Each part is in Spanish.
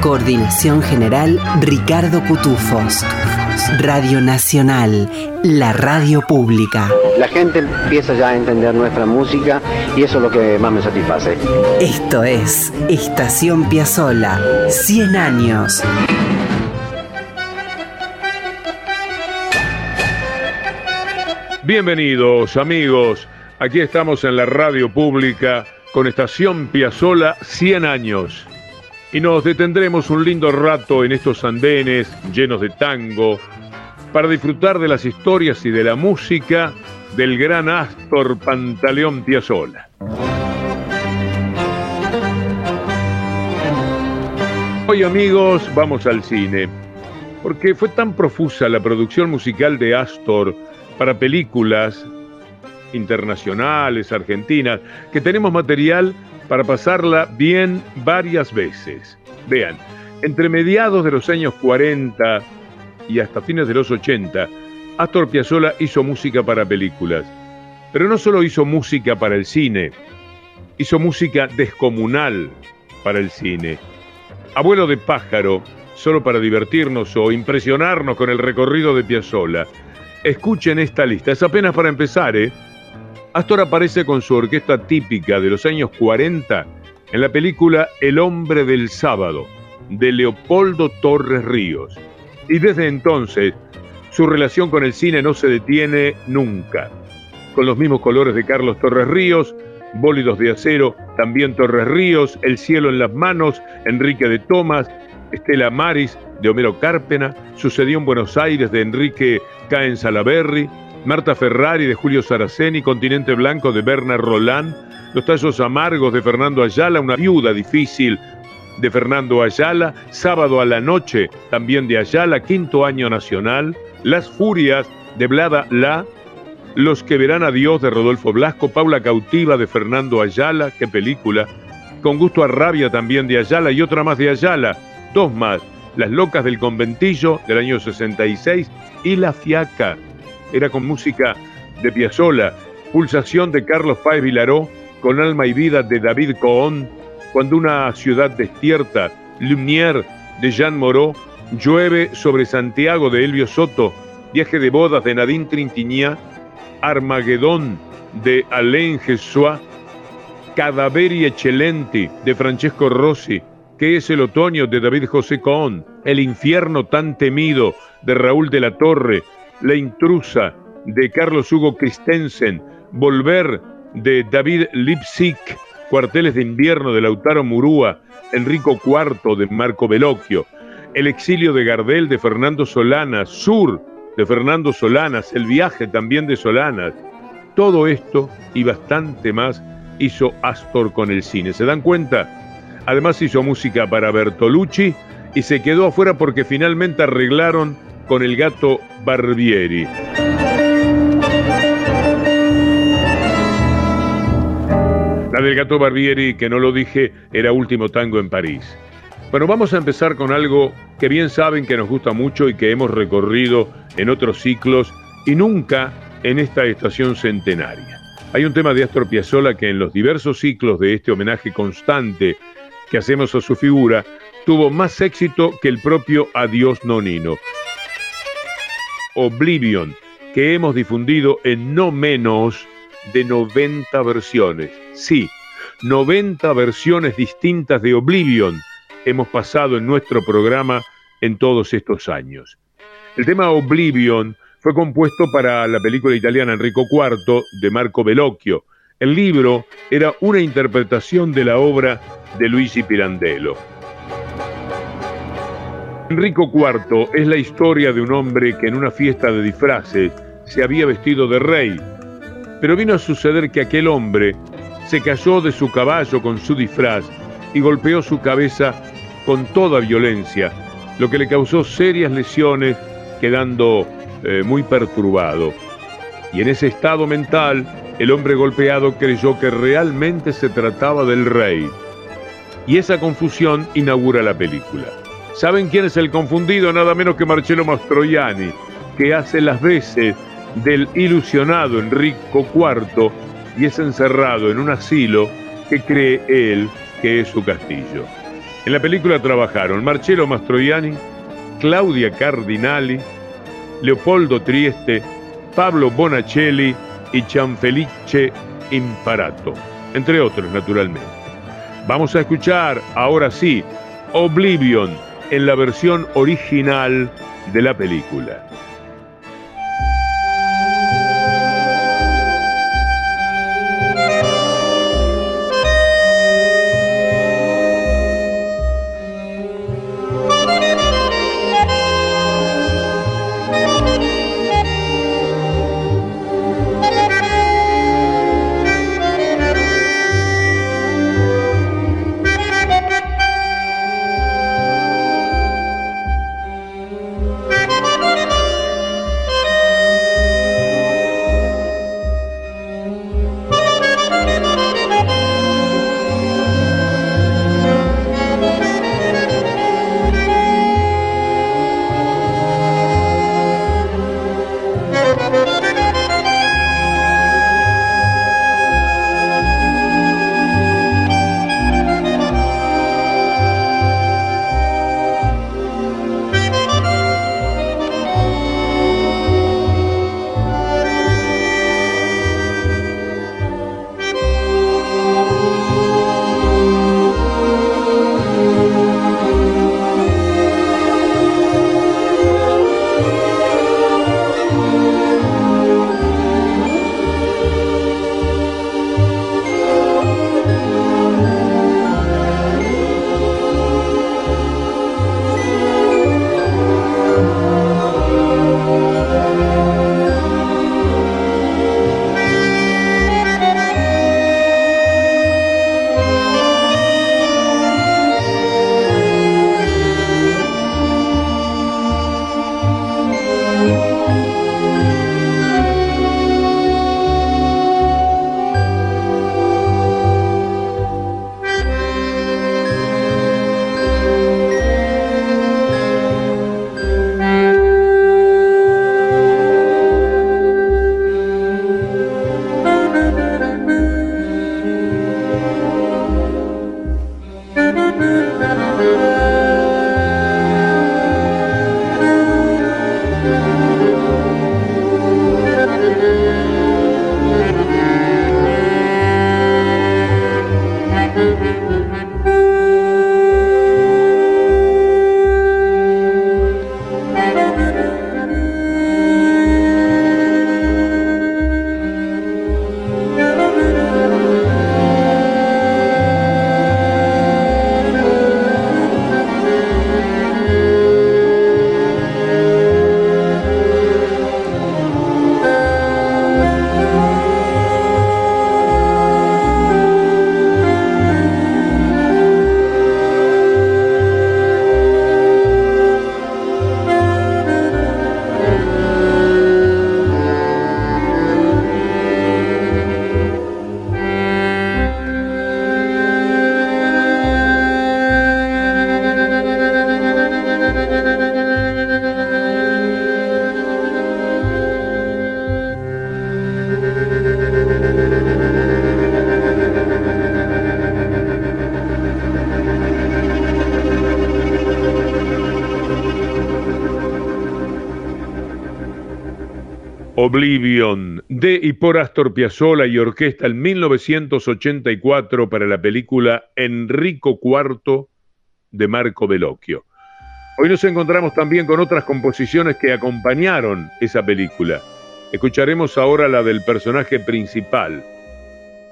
Coordinación general Ricardo Cutufos. Radio Nacional, la radio pública. La gente empieza ya a entender nuestra música y eso es lo que más me satisface. Esto es Estación Piazzola, 100 años. Bienvenidos amigos, aquí estamos en la radio pública con Estación Piazzola 100 años. Y nos detendremos un lindo rato en estos andenes llenos de tango para disfrutar de las historias y de la música del gran Astor Pantaleón Piazzolla. Hoy amigos vamos al cine, porque fue tan profusa la producción musical de Astor para películas internacionales, argentinas, que tenemos material para pasarla bien varias veces. Vean, entre mediados de los años 40 y hasta fines de los 80, Astor Piazzolla hizo música para películas. Pero no solo hizo música para el cine, hizo música descomunal para el cine. Abuelo de pájaro, solo para divertirnos o impresionarnos con el recorrido de Piazzolla Escuchen esta lista, es apenas para empezar, ¿eh? Astor aparece con su orquesta típica de los años 40 en la película El hombre del sábado, de Leopoldo Torres Ríos. Y desde entonces, su relación con el cine no se detiene nunca. Con los mismos colores de Carlos Torres Ríos, Bólidos de Acero, también Torres Ríos, El cielo en las manos, Enrique de Tomás, Estela Maris, de Homero Cárpena, sucedió en Buenos Aires de Enrique Caen Salaberry, Marta Ferrari de Julio Saraceni, Continente Blanco de Bernard Roland, Los Tallos Amargos de Fernando Ayala, Una Viuda Difícil de Fernando Ayala, Sábado a la Noche también de Ayala, Quinto Año Nacional, Las Furias de Blada La, Los que verán a Dios de Rodolfo Blasco, Paula Cautiva de Fernando Ayala, qué película, Con gusto a rabia también de Ayala y otra más de Ayala, dos más, Las locas del conventillo del año 66 y La Fiaca. Era con música de Piazzolla, Pulsación de Carlos Páez Vilaró, con alma y vida de David Cohn, Cuando una ciudad despierta, Lumière de Jean Moreau, Llueve sobre Santiago de Elvio Soto, Viaje de bodas de Nadine Trintignant, Armagedón de Alain Gessois, Cadaveri Eccellenti de Francesco Rossi, que es el otoño de David José Cohn, El infierno tan temido de Raúl de la Torre, La intrusa de Carlos Hugo Christensen, Volver de David Lipsic, Cuarteles de invierno de Lautaro Murúa, Enrico IV de Marco Bellocchio, El exilio de Gardel de Fernando Solanas, Sur de Fernando Solanas, El viaje también de Solanas. Todo esto y bastante más hizo Astor con el cine. ¿Se dan cuenta? Además hizo música para Bertolucci y se quedó afuera porque finalmente arreglaron con el gato Barbieri. La del gato Barbieri, que no lo dije, era último tango en París. Bueno, vamos a empezar con algo que bien saben que nos gusta mucho y que hemos recorrido en otros ciclos y nunca en esta estación centenaria. Hay un tema de Astor Piazzolla que en los diversos ciclos de este homenaje constante que hacemos a su figura tuvo más éxito que el propio Adiós Nonino. Oblivion, que hemos difundido en no menos de 90 versiones. Sí, 90 versiones distintas de Oblivion hemos pasado en nuestro programa en todos estos años. El tema Oblivion fue compuesto para la película italiana Enrico IV de Marco Bellocchio. El libro era una interpretación de la obra de Luigi Pirandello. Enrico IV es la historia de un hombre que en una fiesta de disfraces se había vestido de rey, pero vino a suceder que aquel hombre se cayó de su caballo con su disfraz y golpeó su cabeza con toda violencia, lo que le causó serias lesiones, quedando eh, muy perturbado. Y en ese estado mental, el hombre golpeado creyó que realmente se trataba del rey. Y esa confusión inaugura la película. ¿Saben quién es el confundido? Nada menos que Marcello Mastroianni, que hace las veces del ilusionado Enrico IV y es encerrado en un asilo que cree él que es su castillo. En la película trabajaron Marcello Mastroianni, Claudia Cardinali, Leopoldo Trieste, Pablo Bonacelli y Cianfelice Imparato, entre otros naturalmente. Vamos a escuchar ahora sí Oblivion en la versión original de la película. Y por Astor Piazzolla y orquesta en 1984 para la película Enrico IV de Marco Bellocchio. Hoy nos encontramos también con otras composiciones que acompañaron esa película. Escucharemos ahora la del personaje principal.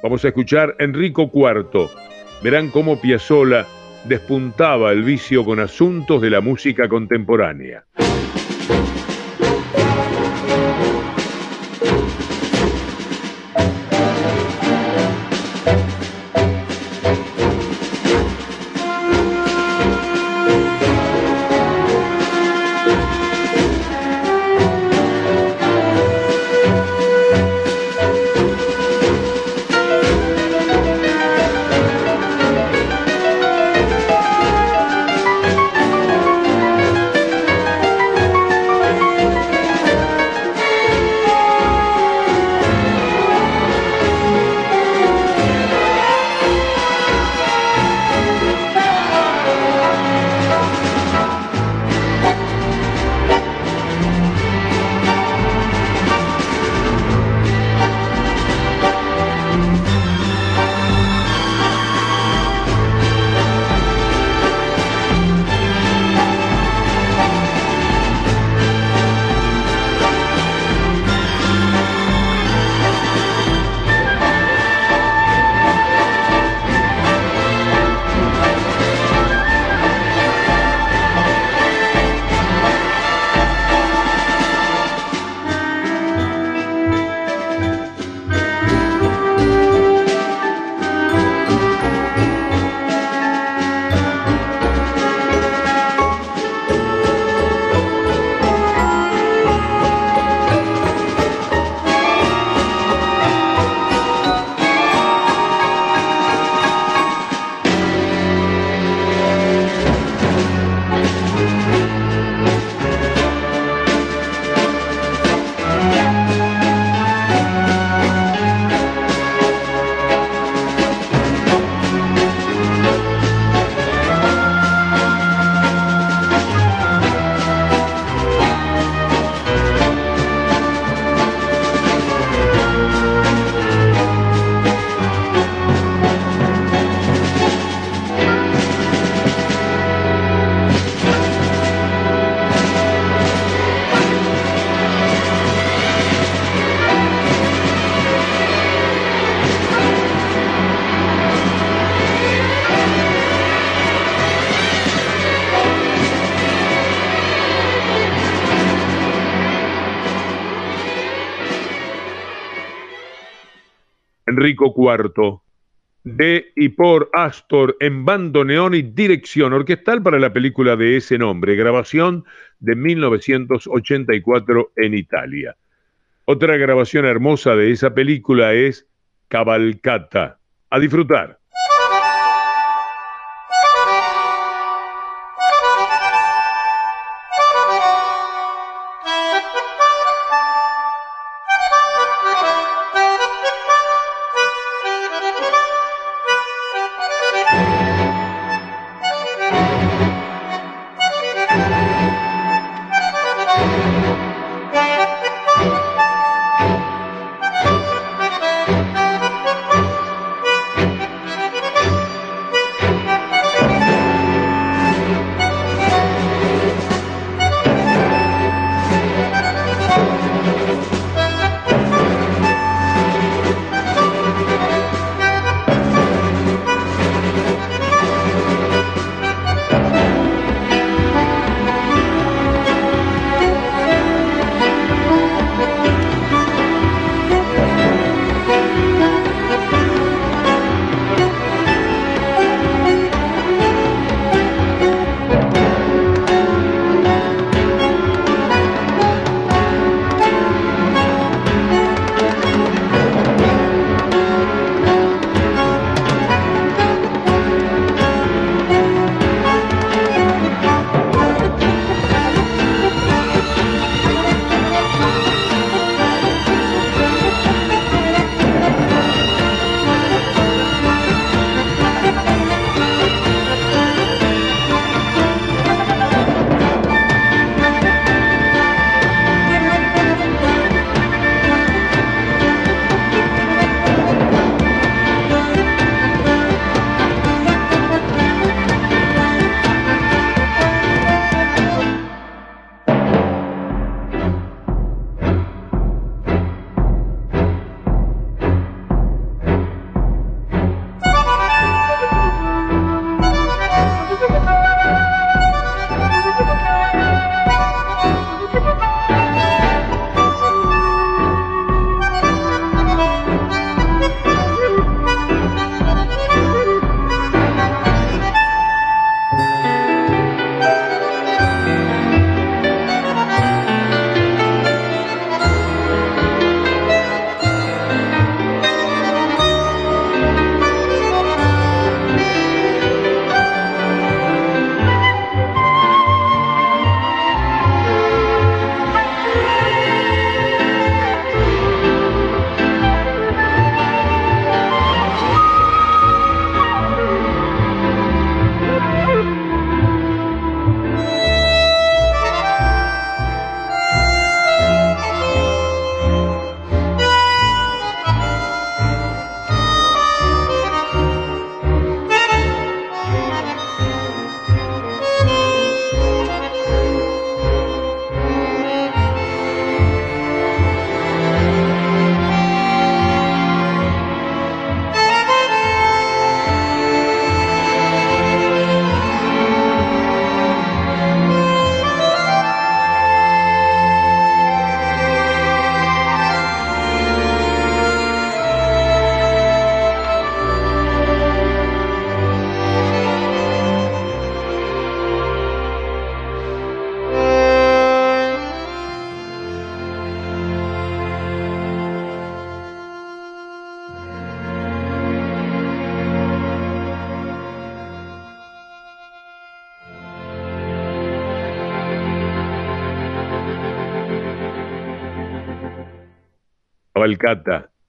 Vamos a escuchar Enrico IV. Verán cómo Piazzolla despuntaba el vicio con asuntos de la música contemporánea. Enrico IV, de y por Astor en bandoneón y dirección orquestal para la película de ese nombre, grabación de 1984 en Italia. Otra grabación hermosa de esa película es Cabalcata. A disfrutar.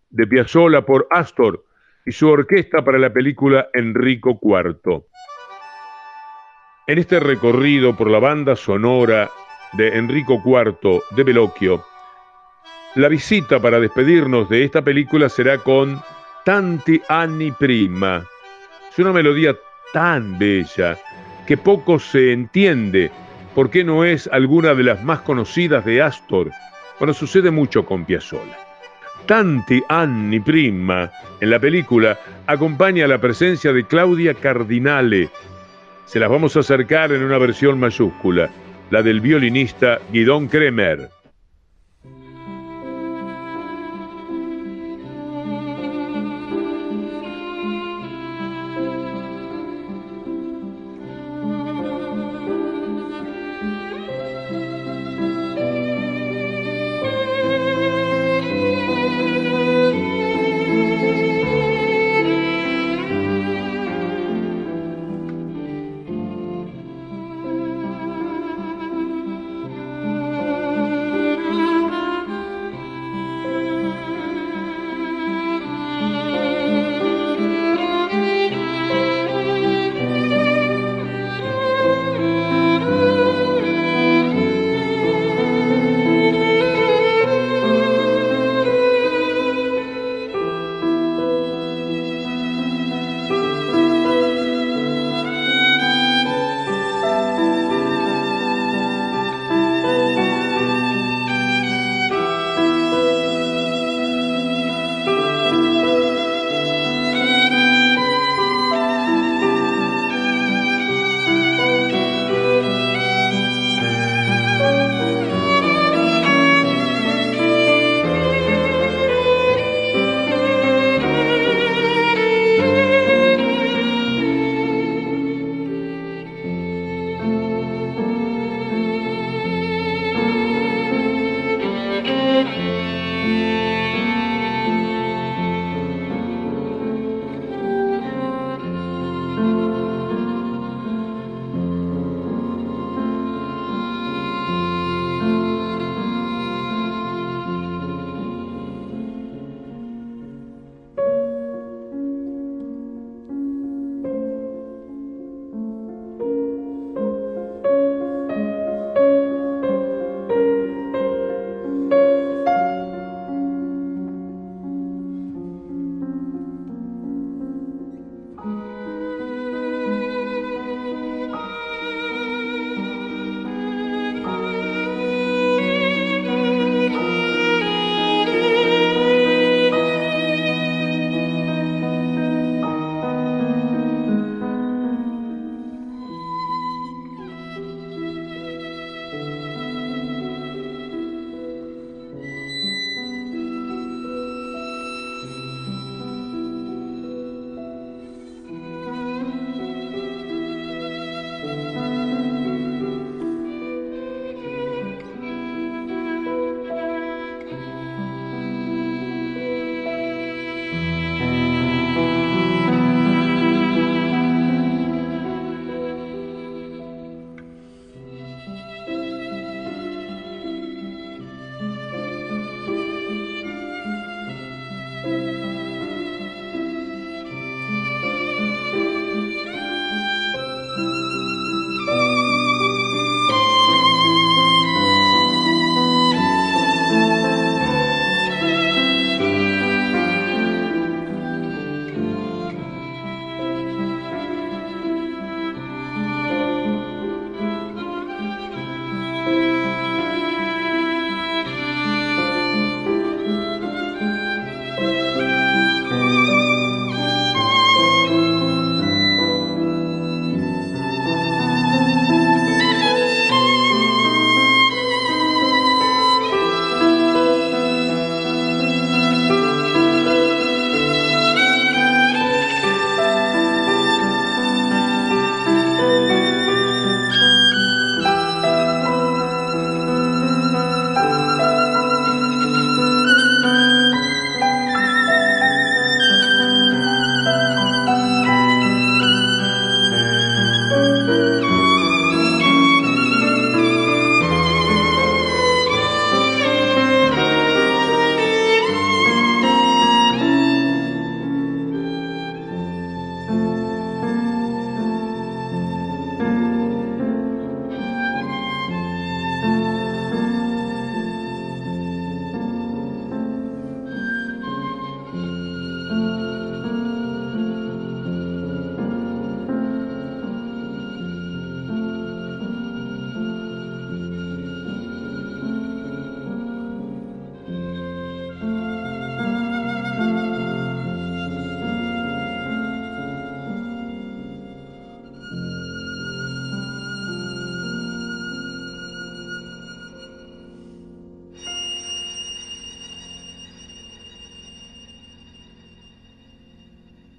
De Piazzolla por Astor y su orquesta para la película Enrico IV. En este recorrido por la banda sonora de Enrico IV de Bellocchio, la visita para despedirnos de esta película será con Tanti anni prima. Es una melodía tan bella que poco se entiende por qué no es alguna de las más conocidas de Astor. Bueno, sucede mucho con Piazzolla tanti anni prima en la película acompaña la presencia de Claudia Cardinale. Se las vamos a acercar en una versión mayúscula, la del violinista Guidón Kremer.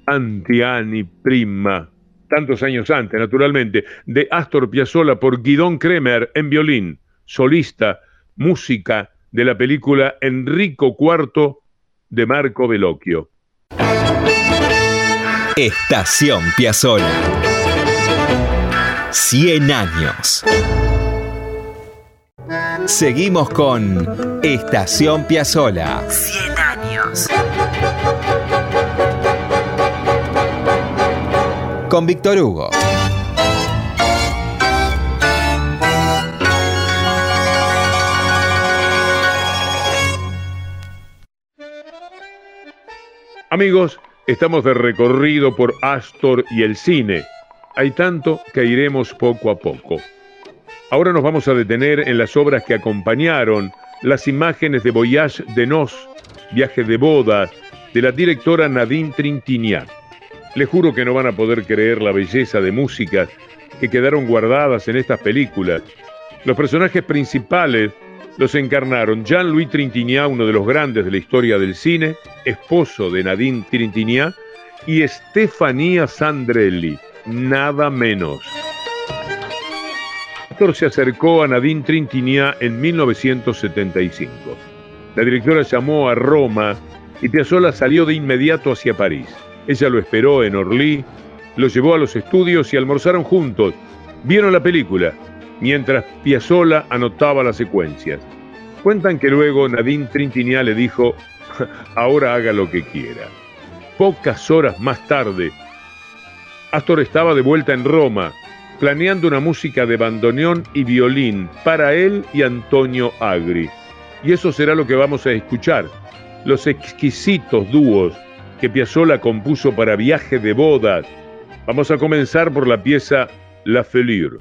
Antiani Prima, tantos años antes, naturalmente, de Astor Piazzolla por Guidón Kremer en violín, solista, música de la película Enrico IV de Marco Bellocchio. Estación Piazzolla. 100 años. Seguimos con Estación Piazzolla. 100 años. Con Víctor Hugo. Amigos, estamos de recorrido por Astor y el cine. Hay tanto que iremos poco a poco. Ahora nos vamos a detener en las obras que acompañaron las imágenes de Voyage de Nos, Viaje de Boda, de la directora Nadine Trintignant. Les juro que no van a poder creer la belleza de músicas que quedaron guardadas en estas películas. Los personajes principales los encarnaron Jean-Louis Trintignant, uno de los grandes de la historia del cine, esposo de Nadine Trintignant, y Stefania Sandrelli, nada menos. Astor se acercó a Nadine Trintignant en 1975. La directora llamó a Roma y Piazzolla salió de inmediato hacia París. Ella lo esperó en Orly, lo llevó a los estudios y almorzaron juntos. Vieron la película, mientras Piazzolla anotaba las secuencias. Cuentan que luego Nadine Trintignant le dijo, ahora haga lo que quiera. Pocas horas más tarde, Astor estaba de vuelta en Roma, planeando una música de bandoneón y violín para él y Antonio Agri. Y eso será lo que vamos a escuchar, los exquisitos dúos que Piazzolla compuso para Viaje de Bodas. Vamos a comenzar por la pieza La Felure.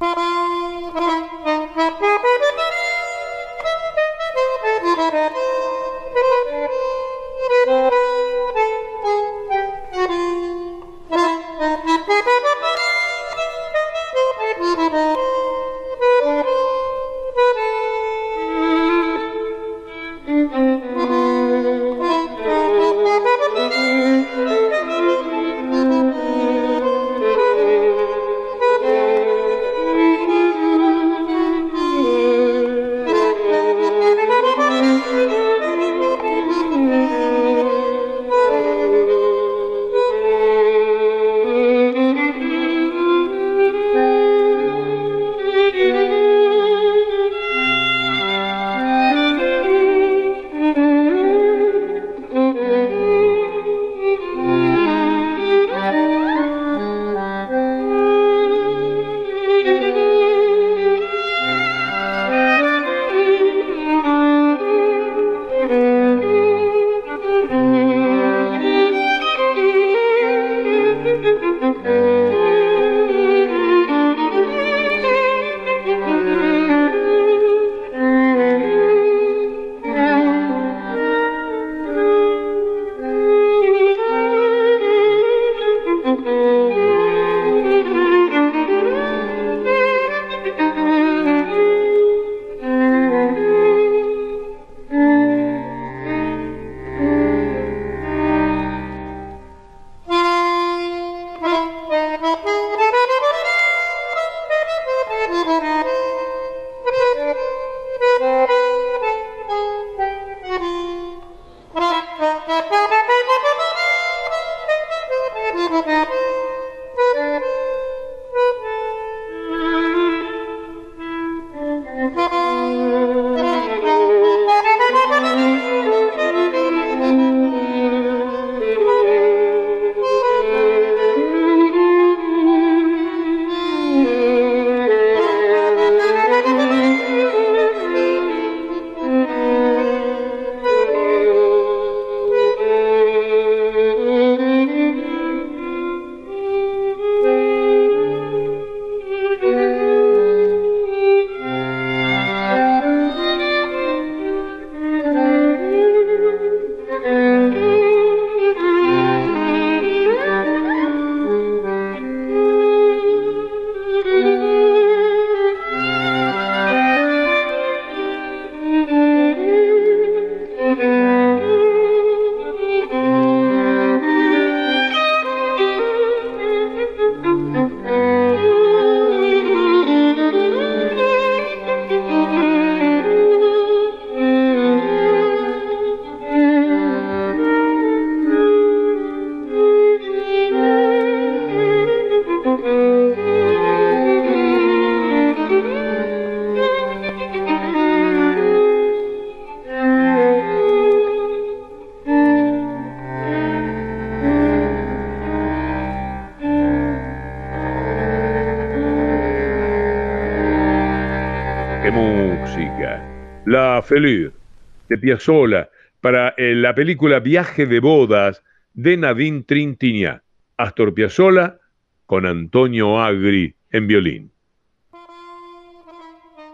De Piazzolla para eh, la película Viaje de bodas de Nadine Trintignant. Astor Piazzolla con Antonio Agri en violín.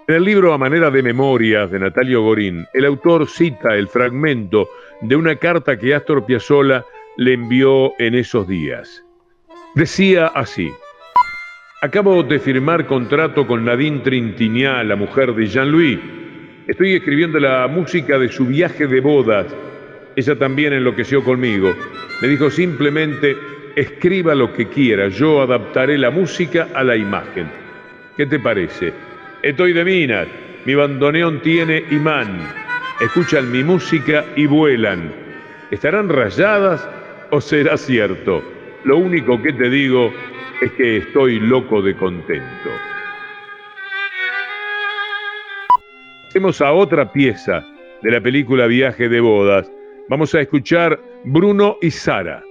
En el libro A manera de memorias de Natalio Gorín, el autor cita el fragmento de una carta que Astor Piazzolla le envió en esos días. Decía así: Acabo de firmar contrato con Nadine Trintignant, la mujer de Jean-Louis. Estoy escribiendo la música de su viaje de bodas. Ella también enloqueció conmigo. Me dijo simplemente, escriba lo que quiera, yo adaptaré la música a la imagen. ¿Qué te parece? Estoy de minas, mi bandoneón tiene imán. Escuchan mi música y vuelan. ¿Estarán rayadas o será cierto? Lo único que te digo es que estoy loco de contento. Hacemos a otra pieza de la película Viaje de Bodas. Vamos a escuchar Bruno y Sara.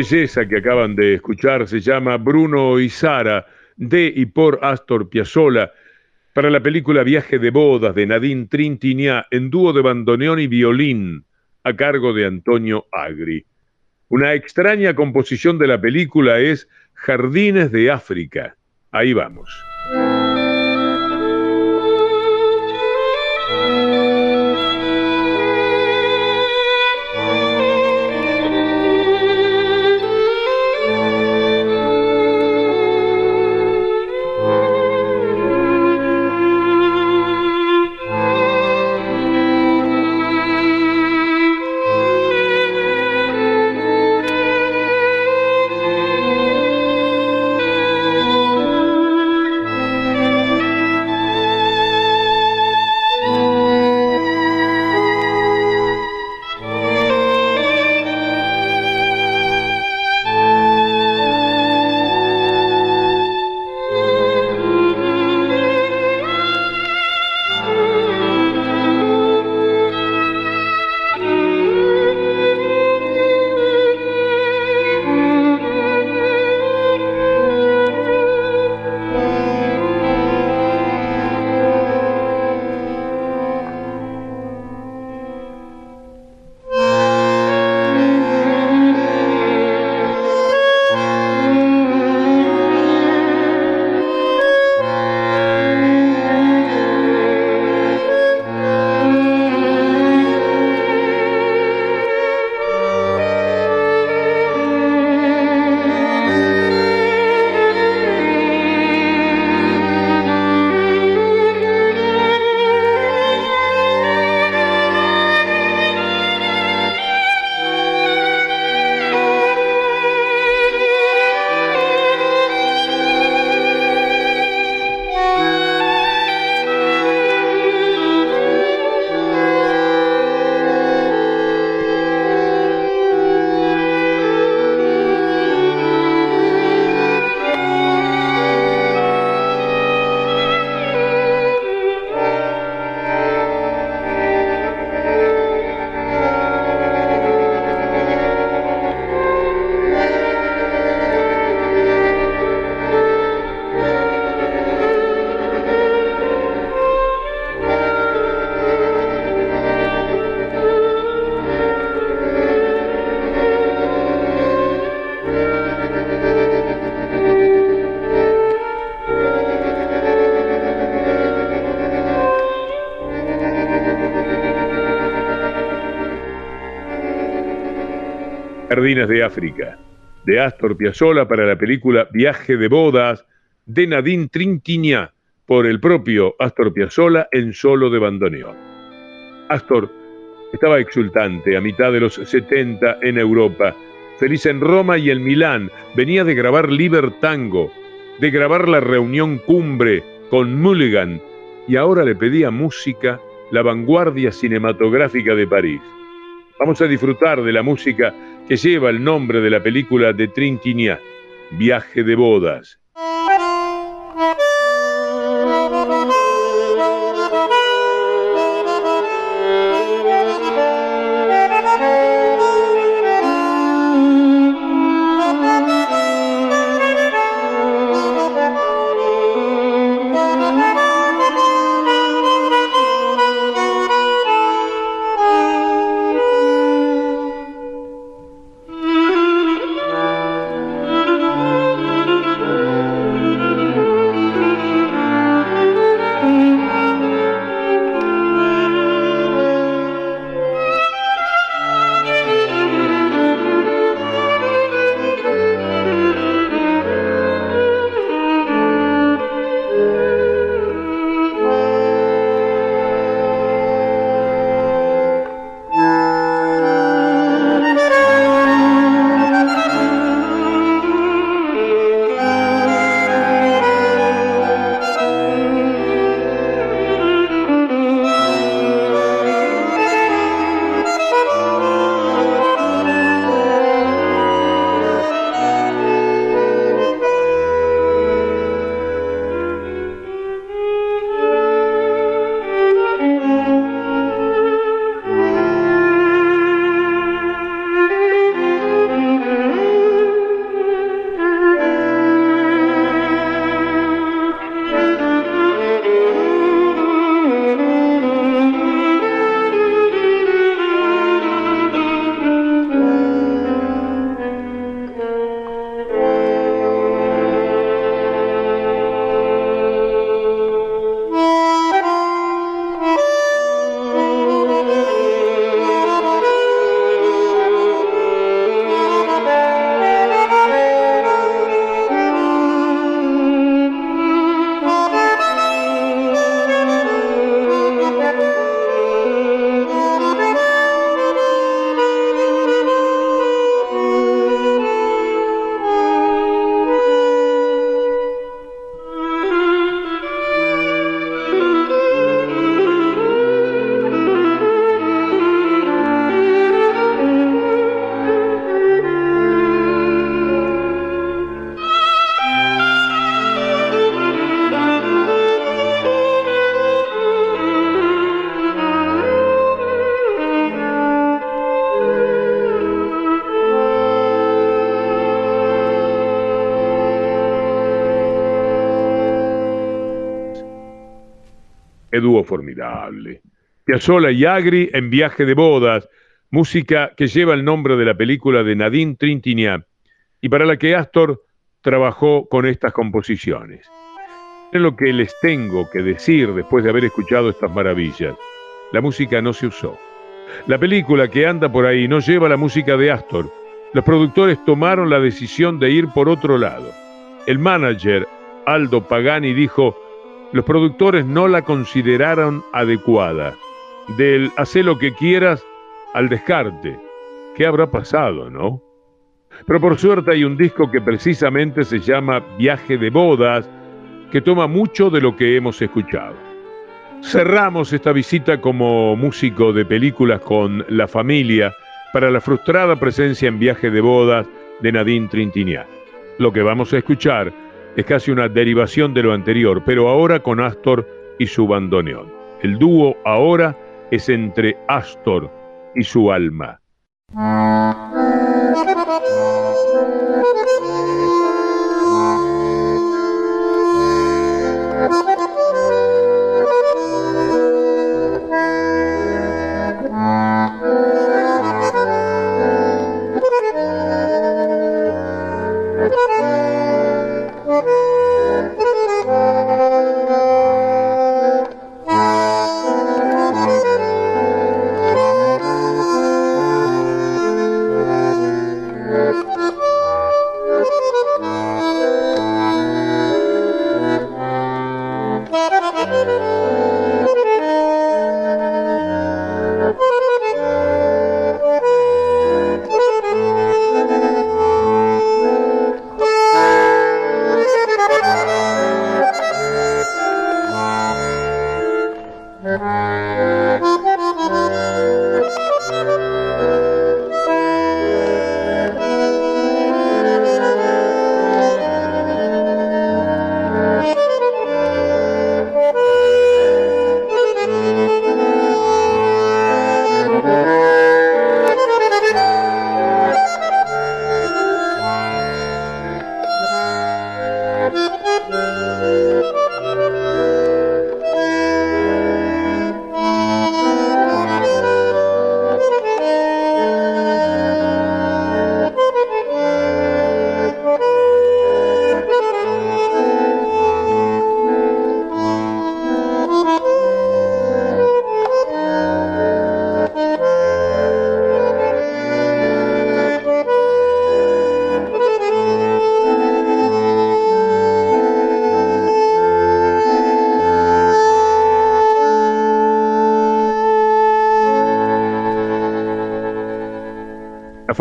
Belleza que acaban de escuchar se llama Bruno y Sara, de y por Astor Piazzolla, para la película Viaje de bodas de Nadine Trintignant en dúo de bandoneón y violín, a cargo de Antonio Agri. Una extraña composición de la película es Jardines de África. Ahí vamos. Jardines de África, de Astor Piazzolla para la película Viaje de bodas de Nadine Trintignant por el propio Astor Piazzolla en solo de bandoneón. Astor estaba exultante a mitad de los 70 en Europa, feliz en Roma y en Milán, venía de grabar Libertango, de grabar la reunión cumbre con Mulligan y ahora le pedía música la vanguardia cinematográfica de París. Vamos a disfrutar de la música que lleva el nombre de la película de Trinquignat, Viaje de bodas. Dúo formidable. Piazzolla y Agri en Viaje de Bodas, música que lleva el nombre de la película de Nadine Trintignant y para la que Astor trabajó con estas composiciones. Es lo que les tengo que decir después de haber escuchado estas maravillas. La música no se usó. La película que anda por ahí no lleva la música de Astor. Los productores tomaron la decisión de ir por otro lado. El manager, Aldo Pagani, dijo, los productores no la consideraron adecuada. Del hacer lo que quieras al descarte. ¿Qué habrá pasado, no? Pero por suerte hay un disco que precisamente se llama Viaje de Bodas, que toma mucho de lo que hemos escuchado. Cerramos esta visita como músico de películas con la familia para la frustrada presencia en Viaje de Bodas de Nadine Trintignant. Lo que vamos a escuchar es casi una derivación de lo anterior, pero ahora con Astor y su bandoneón. El dúo ahora es entre Astor y su alma.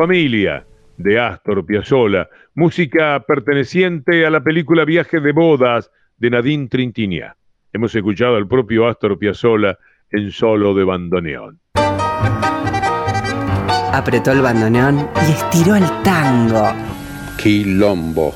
Familia de Astor Piazzolla, música perteneciente a la película Viaje de bodas de Nadine Trintignant. Hemos escuchado al propio Astor Piazzolla en solo de bandoneón. Apretó el bandoneón y estiró el tango. Quilombo.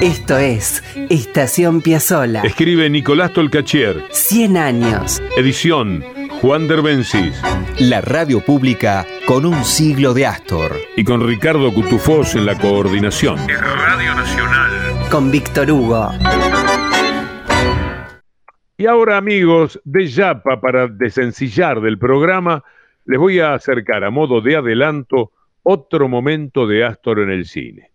Esto es Estación Piazzola. Escribe Nicolás Tolcachier. 100 años. Edición Juan Derbencis. La radio pública con un siglo de Astor. Y con Ricardo Cutufós en la coordinación. Radio Nacional. Con Víctor Hugo. Y ahora, amigos, de Yapa, para desencillar del programa, les voy a acercar a modo de adelanto otro momento de Astor en el cine.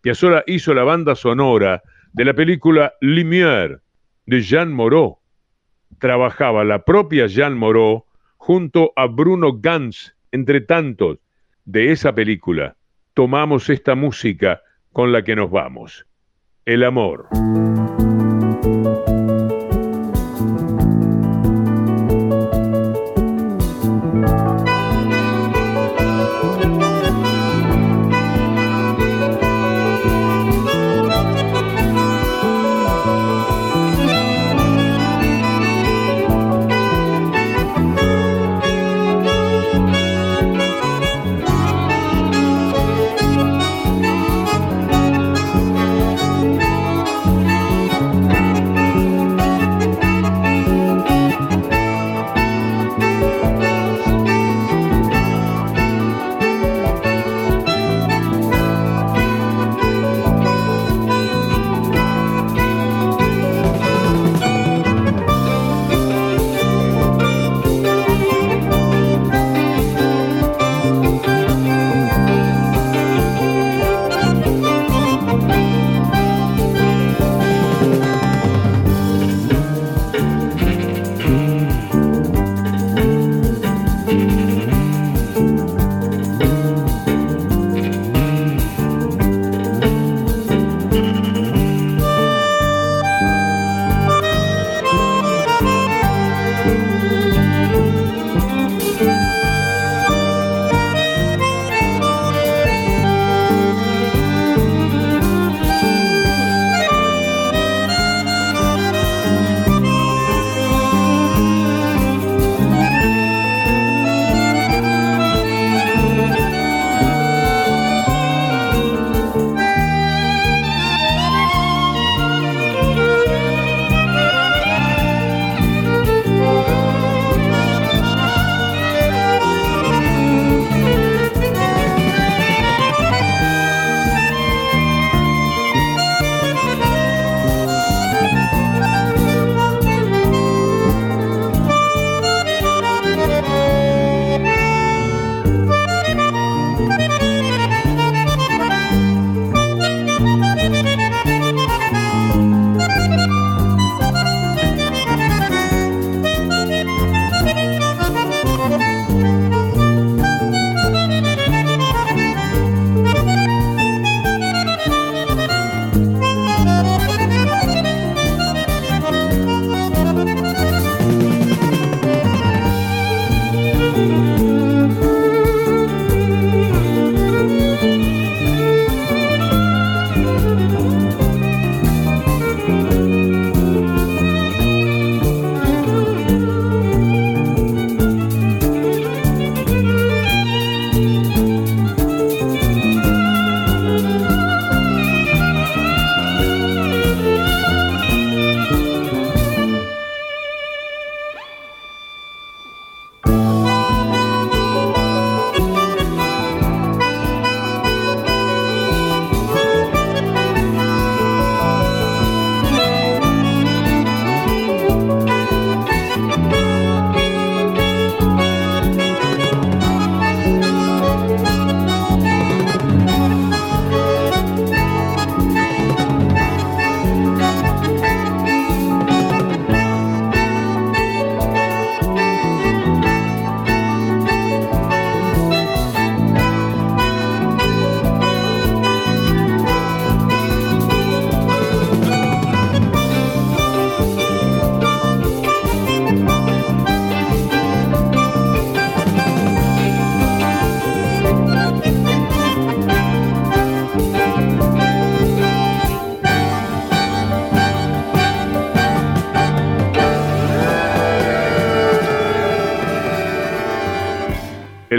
Piazzolla hizo la banda sonora de la película Lumière de Jean Moreau. Trabajaba la propia Jean Moreau junto a Bruno Ganz, entre tantos. De esa película tomamos esta música con la que nos vamos. El amor.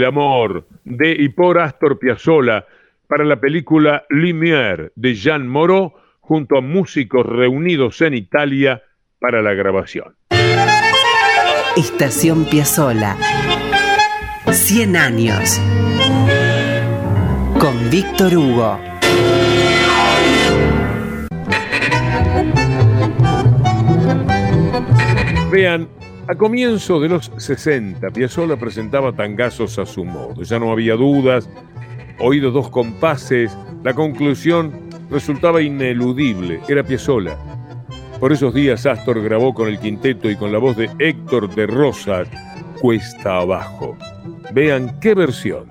El amor de y por Astor Piazzolla para la película Lumière de Jean Moreau junto a músicos reunidos en Italia para la grabación. Estación Piazzolla. 100 años. Con Víctor Hugo. Vean, a comienzo de los 60, Piazzolla presentaba tangazos a su modo. Ya no había dudas, oído dos compases, la conclusión resultaba ineludible, era Piazzolla. Por esos días Astor grabó con el quinteto y con la voz de Héctor de Rosas, Cuesta Abajo. Vean qué versión.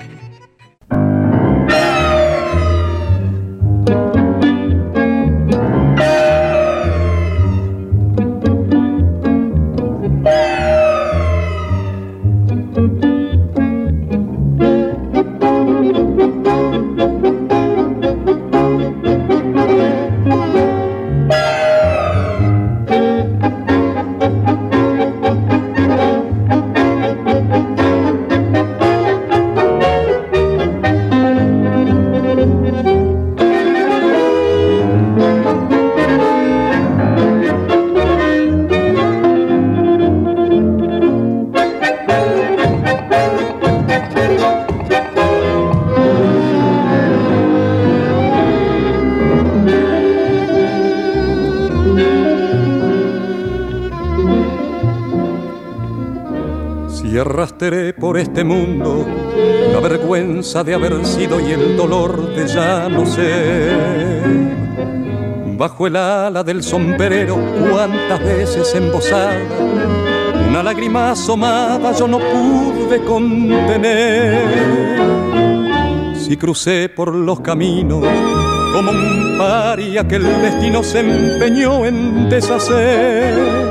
De haber sido y el dolor de ya no ser. Bajo el ala del sombrero, cuántas veces embosada, una lágrima asomada yo no pude contener. Si crucé por los caminos como un paria que el destino se empeñó en deshacer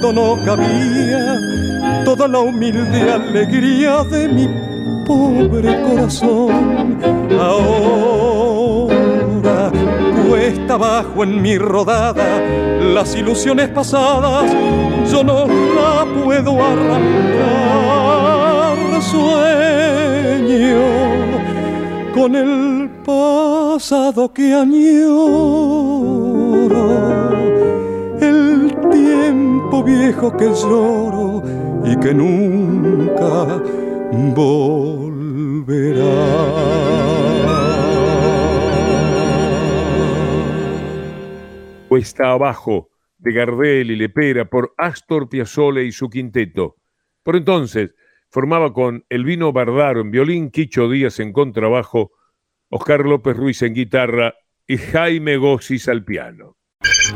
no cabía toda la humilde alegría de mi pobre corazón. Ahora cuesta abajo en mi rodada las ilusiones pasadas, yo no la puedo arrancar. Sueño con el pasado que añoro, viejo que lloro y que nunca volverá. Cuesta abajo de Gardel y Lepera por Astor Piazzolla y su quinteto. Por entonces formaba con Elvino Bardaro en violín, Quicho Díaz en contrabajo, Oscar López Ruiz en guitarra y Jaime Gossis al piano.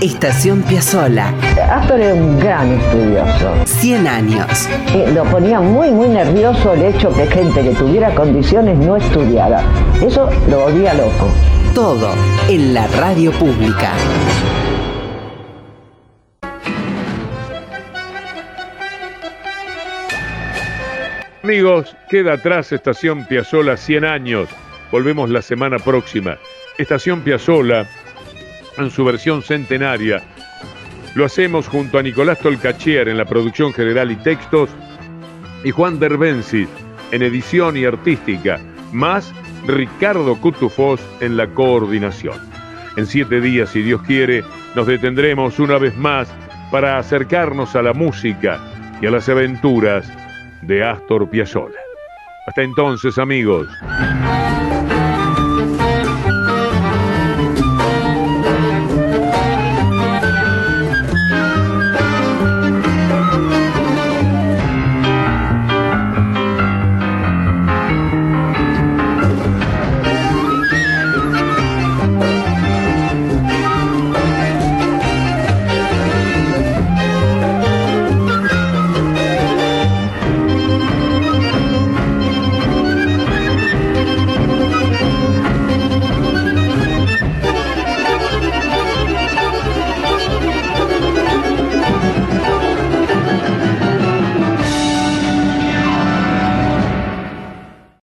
Estación Piazzola. Astor era un gran estudioso. 100 años. lo ponía muy, muy nervioso el hecho que gente que tuviera condiciones no estudiara. Eso lo volvía loco. Todo en la radio pública. Amigos, queda atrás Estación Piazzola 100 años. Volvemos la semana próxima. Estación Piazzola en su versión centenaria. Lo hacemos junto a Nicolás Tolcachier en la producción general y textos y Juan Derbensis en edición y artística, más Ricardo Cutufós en la coordinación. En siete días, si Dios quiere, nos detendremos una vez más para acercarnos a la música y a las aventuras de Astor Piazzolla. Hasta entonces, amigos.